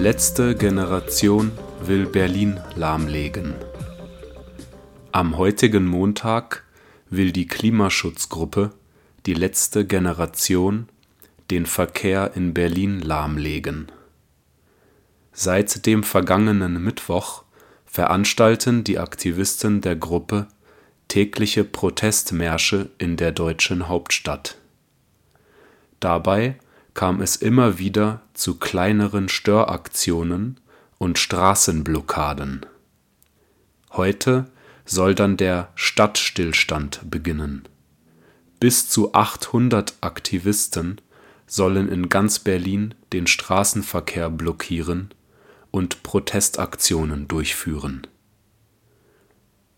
Letzte Generation will Berlin lahmlegen. Am heutigen Montag will die Klimaschutzgruppe Die letzte Generation den Verkehr in Berlin lahmlegen. Seit dem vergangenen Mittwoch veranstalten die Aktivisten der Gruppe tägliche Protestmärsche in der deutschen Hauptstadt. Dabei kam es immer wieder zu kleineren Störaktionen und Straßenblockaden. Heute soll dann der Stadtstillstand beginnen. Bis zu 800 Aktivisten sollen in ganz Berlin den Straßenverkehr blockieren und Protestaktionen durchführen.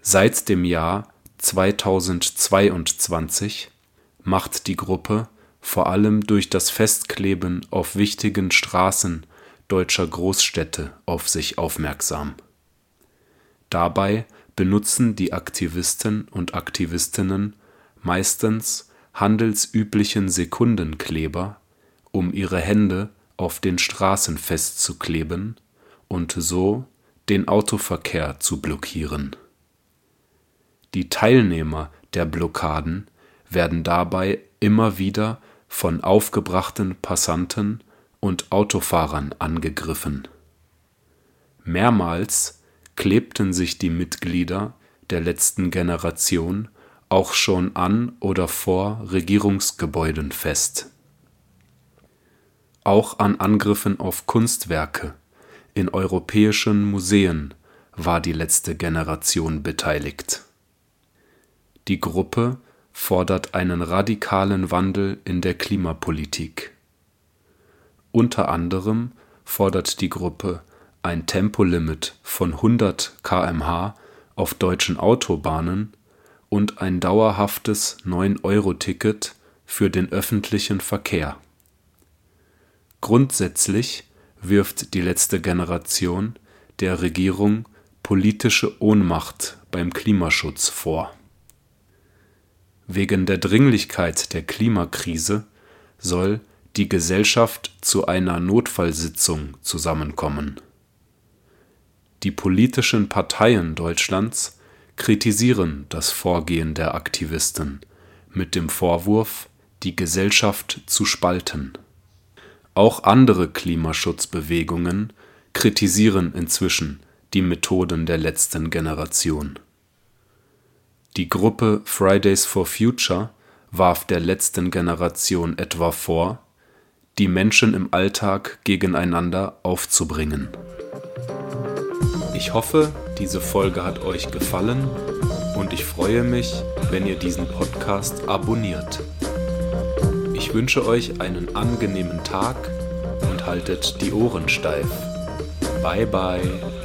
Seit dem Jahr 2022 macht die Gruppe vor allem durch das Festkleben auf wichtigen Straßen deutscher Großstädte auf sich aufmerksam. Dabei benutzen die Aktivisten und Aktivistinnen meistens handelsüblichen Sekundenkleber, um ihre Hände auf den Straßen festzukleben und so den Autoverkehr zu blockieren. Die Teilnehmer der Blockaden werden dabei immer wieder von aufgebrachten Passanten und Autofahrern angegriffen. Mehrmals klebten sich die Mitglieder der letzten Generation auch schon an oder vor Regierungsgebäuden fest. Auch an Angriffen auf Kunstwerke in europäischen Museen war die letzte Generation beteiligt. Die Gruppe fordert einen radikalen Wandel in der Klimapolitik. Unter anderem fordert die Gruppe ein Tempolimit von 100 km/h auf deutschen Autobahnen und ein dauerhaftes 9-Euro-Ticket für den öffentlichen Verkehr. Grundsätzlich wirft die letzte Generation der Regierung politische Ohnmacht beim Klimaschutz vor Wegen der Dringlichkeit der Klimakrise soll die Gesellschaft zu einer Notfallsitzung zusammenkommen. Die politischen Parteien Deutschlands kritisieren das Vorgehen der Aktivisten mit dem Vorwurf, die Gesellschaft zu spalten. Auch andere Klimaschutzbewegungen kritisieren inzwischen die Methoden der letzten Generation die Gruppe Fridays for Future warf der letzten Generation etwa vor, die Menschen im Alltag gegeneinander aufzubringen. Ich hoffe, diese Folge hat euch gefallen und ich freue mich, wenn ihr diesen Podcast abonniert. Ich wünsche euch einen angenehmen Tag und haltet die Ohren steif. Bye bye.